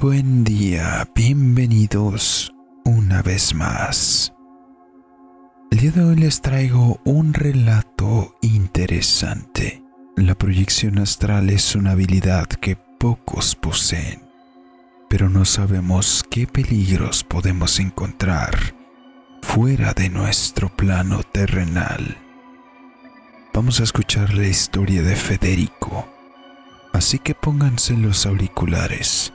buen día, bienvenidos una vez más. El día de hoy les traigo un relato interesante. La proyección astral es una habilidad que pocos poseen, pero no sabemos qué peligros podemos encontrar fuera de nuestro plano terrenal. Vamos a escuchar la historia de Federico, así que pónganse los auriculares,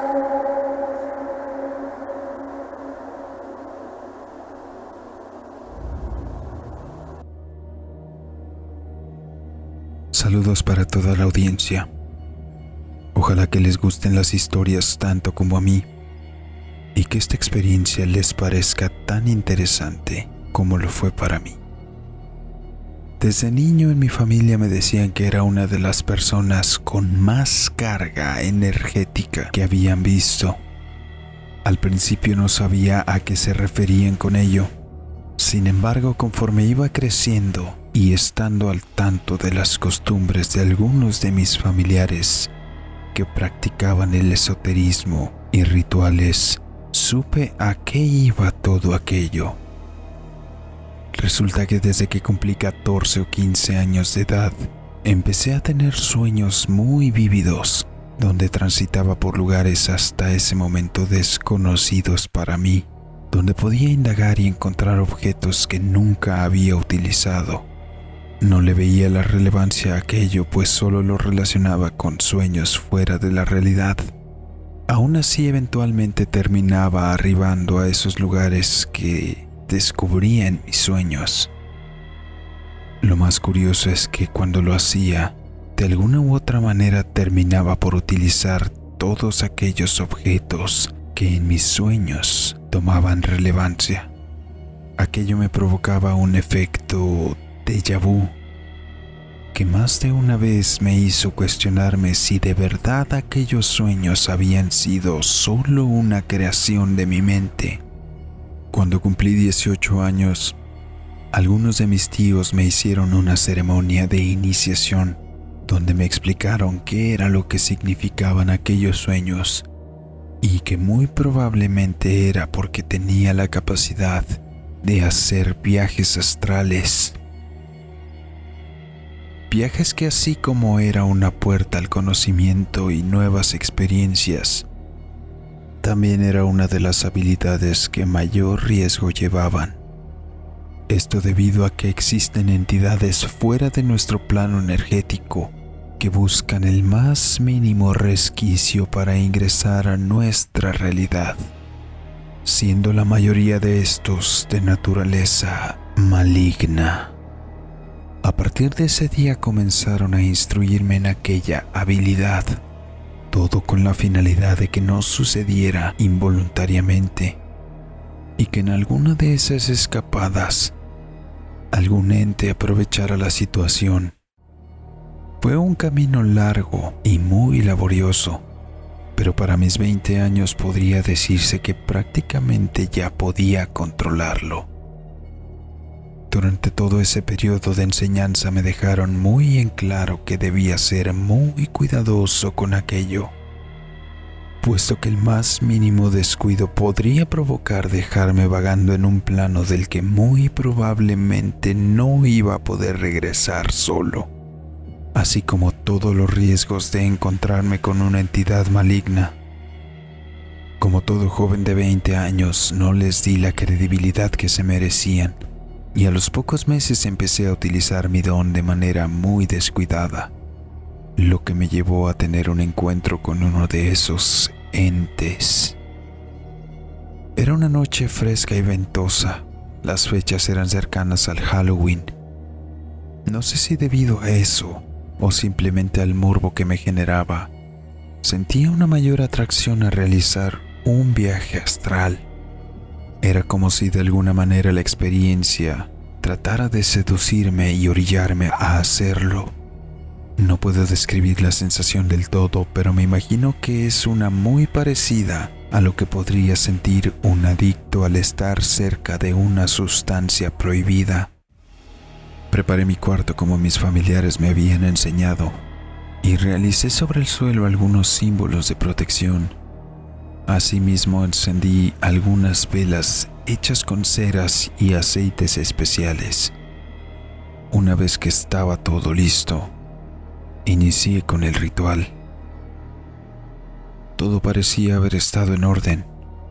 Saludos para toda la audiencia. Ojalá que les gusten las historias tanto como a mí y que esta experiencia les parezca tan interesante como lo fue para mí. Desde niño en mi familia me decían que era una de las personas con más carga energética que habían visto. Al principio no sabía a qué se referían con ello. Sin embargo, conforme iba creciendo y estando al tanto de las costumbres de algunos de mis familiares que practicaban el esoterismo y rituales, supe a qué iba todo aquello. Resulta que desde que cumplí 14 o 15 años de edad, empecé a tener sueños muy vívidos, donde transitaba por lugares hasta ese momento desconocidos para mí, donde podía indagar y encontrar objetos que nunca había utilizado. No le veía la relevancia a aquello, pues solo lo relacionaba con sueños fuera de la realidad. Aún así, eventualmente terminaba arribando a esos lugares que descubría en mis sueños. Lo más curioso es que cuando lo hacía, de alguna u otra manera terminaba por utilizar todos aquellos objetos que en mis sueños tomaban relevancia. Aquello me provocaba un efecto déjà vu que más de una vez me hizo cuestionarme si de verdad aquellos sueños habían sido solo una creación de mi mente cuando cumplí 18 años, algunos de mis tíos me hicieron una ceremonia de iniciación donde me explicaron qué era lo que significaban aquellos sueños y que muy probablemente era porque tenía la capacidad de hacer viajes astrales. Viajes que así como era una puerta al conocimiento y nuevas experiencias, también era una de las habilidades que mayor riesgo llevaban. Esto debido a que existen entidades fuera de nuestro plano energético que buscan el más mínimo resquicio para ingresar a nuestra realidad, siendo la mayoría de estos de naturaleza maligna. A partir de ese día comenzaron a instruirme en aquella habilidad todo con la finalidad de que no sucediera involuntariamente y que en alguna de esas escapadas algún ente aprovechara la situación. Fue un camino largo y muy laborioso, pero para mis 20 años podría decirse que prácticamente ya podía controlarlo. Durante todo ese periodo de enseñanza me dejaron muy en claro que debía ser muy cuidadoso con aquello, puesto que el más mínimo descuido podría provocar dejarme vagando en un plano del que muy probablemente no iba a poder regresar solo, así como todos los riesgos de encontrarme con una entidad maligna. Como todo joven de 20 años, no les di la credibilidad que se merecían y a los pocos meses empecé a utilizar mi don de manera muy descuidada, lo que me llevó a tener un encuentro con uno de esos entes. Era una noche fresca y ventosa, las fechas eran cercanas al Halloween. No sé si debido a eso o simplemente al morbo que me generaba, sentía una mayor atracción a realizar un viaje astral era como si de alguna manera la experiencia tratara de seducirme y orillarme a hacerlo. No puedo describir la sensación del todo, pero me imagino que es una muy parecida a lo que podría sentir un adicto al estar cerca de una sustancia prohibida. Preparé mi cuarto como mis familiares me habían enseñado y realicé sobre el suelo algunos símbolos de protección. Asimismo encendí algunas velas hechas con ceras y aceites especiales. Una vez que estaba todo listo, inicié con el ritual. Todo parecía haber estado en orden.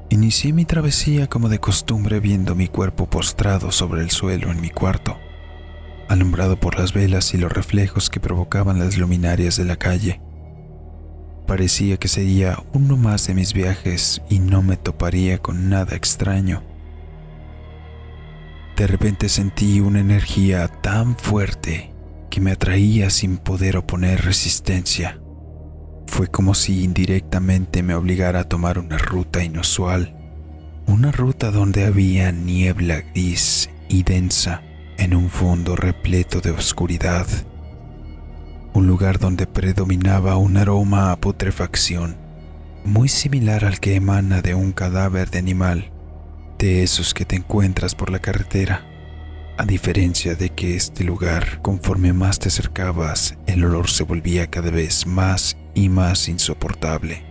Inicié mi travesía como de costumbre viendo mi cuerpo postrado sobre el suelo en mi cuarto alumbrado por las velas y los reflejos que provocaban las luminarias de la calle. Parecía que sería uno más de mis viajes y no me toparía con nada extraño. De repente sentí una energía tan fuerte que me atraía sin poder oponer resistencia. Fue como si indirectamente me obligara a tomar una ruta inusual, una ruta donde había niebla gris y densa en un fondo repleto de oscuridad, un lugar donde predominaba un aroma a putrefacción, muy similar al que emana de un cadáver de animal, de esos que te encuentras por la carretera, a diferencia de que este lugar, conforme más te acercabas, el olor se volvía cada vez más y más insoportable.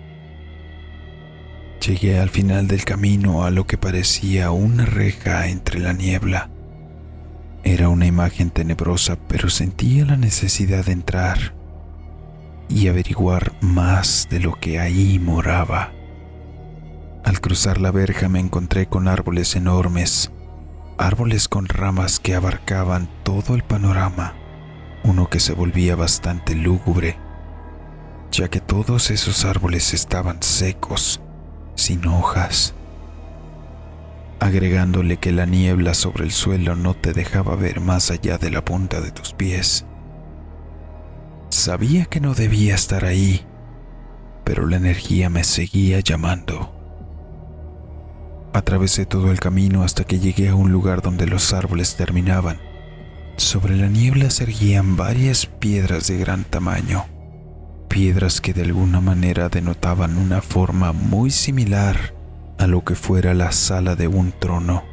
Llegué al final del camino a lo que parecía una reja entre la niebla era una imagen tenebrosa, pero sentía la necesidad de entrar y averiguar más de lo que ahí moraba. Al cruzar la verja me encontré con árboles enormes, árboles con ramas que abarcaban todo el panorama, uno que se volvía bastante lúgubre, ya que todos esos árboles estaban secos, sin hojas agregándole que la niebla sobre el suelo no te dejaba ver más allá de la punta de tus pies. Sabía que no debía estar ahí, pero la energía me seguía llamando. Atravesé todo el camino hasta que llegué a un lugar donde los árboles terminaban. Sobre la niebla se erguían varias piedras de gran tamaño, piedras que de alguna manera denotaban una forma muy similar a lo que fuera la sala de un trono,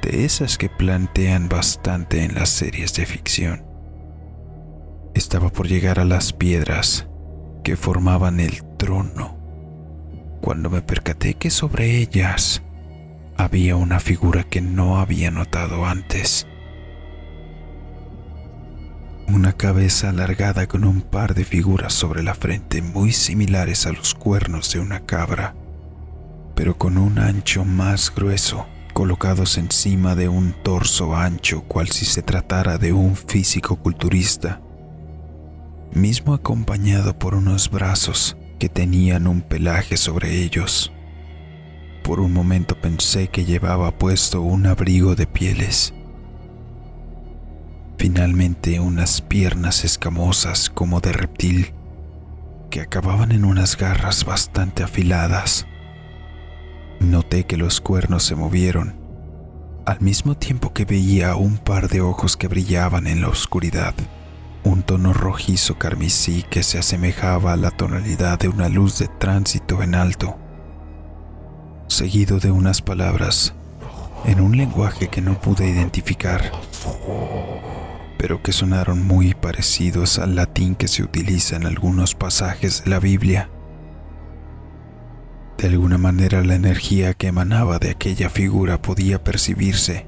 de esas que plantean bastante en las series de ficción. Estaba por llegar a las piedras que formaban el trono, cuando me percaté que sobre ellas había una figura que no había notado antes. Una cabeza alargada con un par de figuras sobre la frente muy similares a los cuernos de una cabra pero con un ancho más grueso, colocados encima de un torso ancho cual si se tratara de un físico culturista, mismo acompañado por unos brazos que tenían un pelaje sobre ellos. Por un momento pensé que llevaba puesto un abrigo de pieles. Finalmente unas piernas escamosas como de reptil que acababan en unas garras bastante afiladas. Noté que los cuernos se movieron, al mismo tiempo que veía un par de ojos que brillaban en la oscuridad, un tono rojizo carmesí que se asemejaba a la tonalidad de una luz de tránsito en alto, seguido de unas palabras en un lenguaje que no pude identificar, pero que sonaron muy parecidos al latín que se utiliza en algunos pasajes de la Biblia. De alguna manera la energía que emanaba de aquella figura podía percibirse.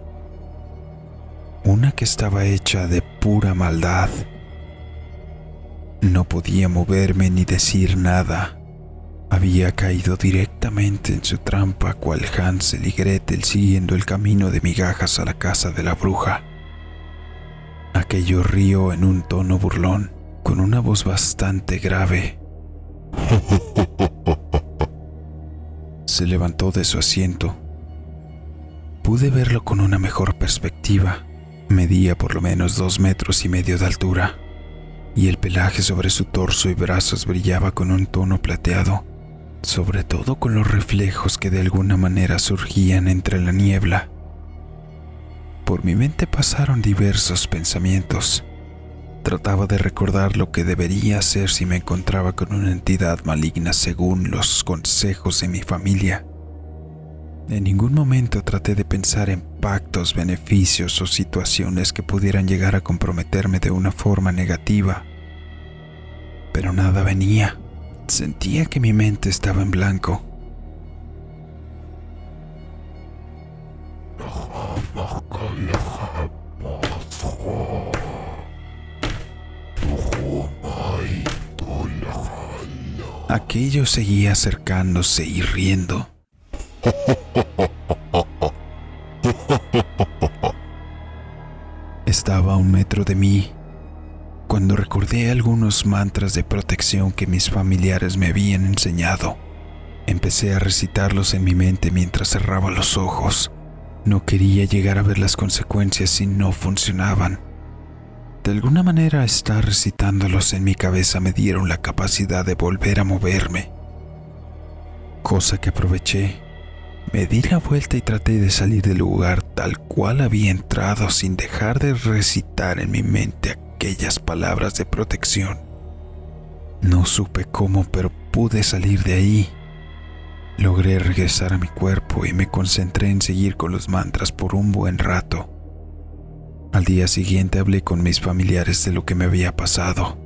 Una que estaba hecha de pura maldad. No podía moverme ni decir nada. Había caído directamente en su trampa cual Hansel y Gretel siguiendo el camino de migajas a la casa de la bruja. Aquello río en un tono burlón, con una voz bastante grave. Se levantó de su asiento. Pude verlo con una mejor perspectiva. Medía por lo menos dos metros y medio de altura, y el pelaje sobre su torso y brazos brillaba con un tono plateado, sobre todo con los reflejos que de alguna manera surgían entre la niebla. Por mi mente pasaron diversos pensamientos, trataba de recordar lo que debería hacer si me encontraba con una entidad maligna según los consejos de mi familia. En ningún momento traté de pensar en pactos, beneficios o situaciones que pudieran llegar a comprometerme de una forma negativa. Pero nada venía. Sentía que mi mente estaba en blanco. Aquello seguía acercándose y riendo. Estaba a un metro de mí cuando recordé algunos mantras de protección que mis familiares me habían enseñado. Empecé a recitarlos en mi mente mientras cerraba los ojos. No quería llegar a ver las consecuencias si no funcionaban. De alguna manera estar recitándolos en mi cabeza me dieron la capacidad de volver a moverme, cosa que aproveché. Me di la vuelta y traté de salir del lugar tal cual había entrado sin dejar de recitar en mi mente aquellas palabras de protección. No supe cómo, pero pude salir de ahí. Logré regresar a mi cuerpo y me concentré en seguir con los mantras por un buen rato. Al día siguiente hablé con mis familiares de lo que me había pasado.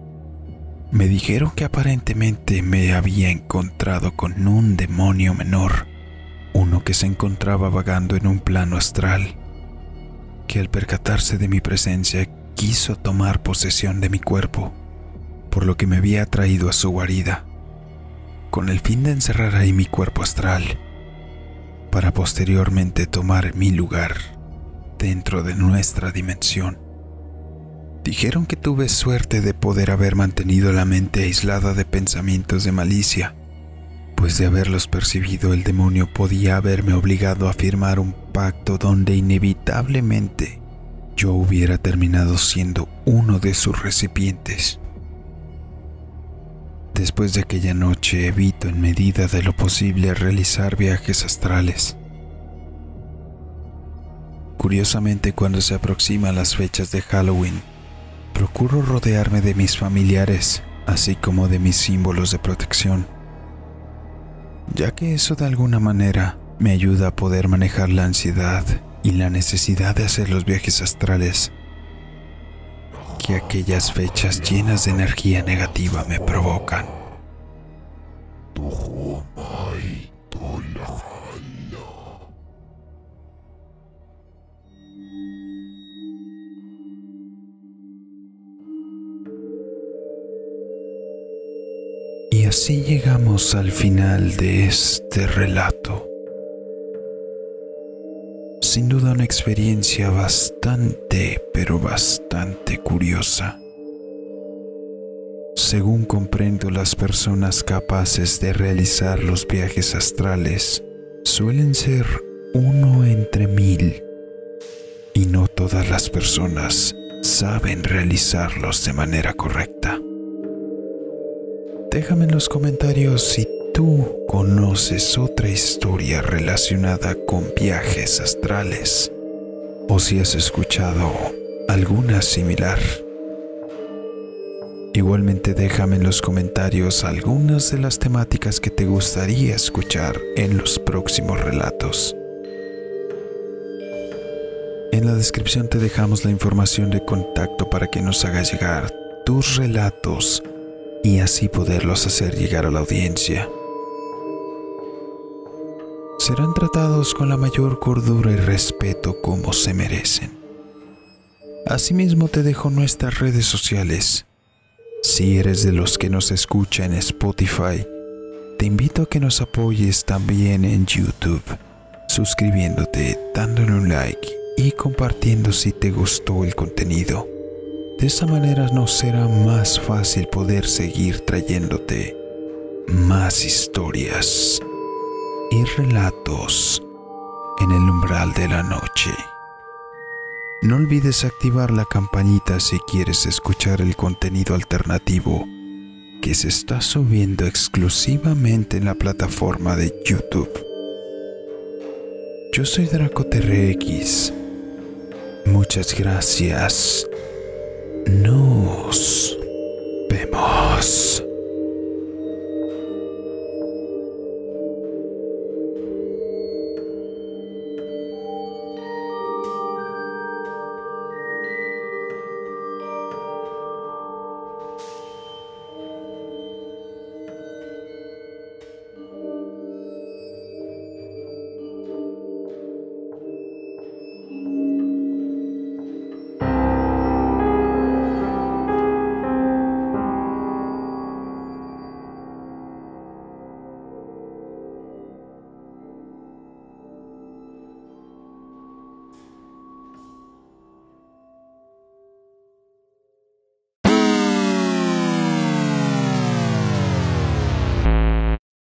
Me dijeron que aparentemente me había encontrado con un demonio menor, uno que se encontraba vagando en un plano astral, que al percatarse de mi presencia quiso tomar posesión de mi cuerpo, por lo que me había traído a su guarida, con el fin de encerrar ahí mi cuerpo astral, para posteriormente tomar mi lugar dentro de nuestra dimensión. Dijeron que tuve suerte de poder haber mantenido la mente aislada de pensamientos de malicia, pues de haberlos percibido el demonio podía haberme obligado a firmar un pacto donde inevitablemente yo hubiera terminado siendo uno de sus recipientes. Después de aquella noche evito en medida de lo posible realizar viajes astrales Curiosamente, cuando se aproximan las fechas de Halloween, procuro rodearme de mis familiares, así como de mis símbolos de protección, ya que eso de alguna manera me ayuda a poder manejar la ansiedad y la necesidad de hacer los viajes astrales que aquellas fechas llenas de energía negativa me provocan. Así llegamos al final de este relato. Sin duda una experiencia bastante, pero bastante curiosa. Según comprendo, las personas capaces de realizar los viajes astrales suelen ser uno entre mil y no todas las personas saben realizarlos de manera correcta. Déjame en los comentarios si tú conoces otra historia relacionada con viajes astrales o si has escuchado alguna similar. Igualmente déjame en los comentarios algunas de las temáticas que te gustaría escuchar en los próximos relatos. En la descripción te dejamos la información de contacto para que nos hagas llegar tus relatos y así poderlos hacer llegar a la audiencia. Serán tratados con la mayor cordura y respeto como se merecen. Asimismo te dejo nuestras redes sociales. Si eres de los que nos escucha en Spotify, te invito a que nos apoyes también en YouTube, suscribiéndote, dándole un like y compartiendo si te gustó el contenido. De esa manera nos será más fácil poder seguir trayéndote más historias y relatos en el umbral de la noche. No olvides activar la campanita si quieres escuchar el contenido alternativo que se está subiendo exclusivamente en la plataforma de YouTube. Yo soy DracoTRX. Muchas gracias Nos vemos.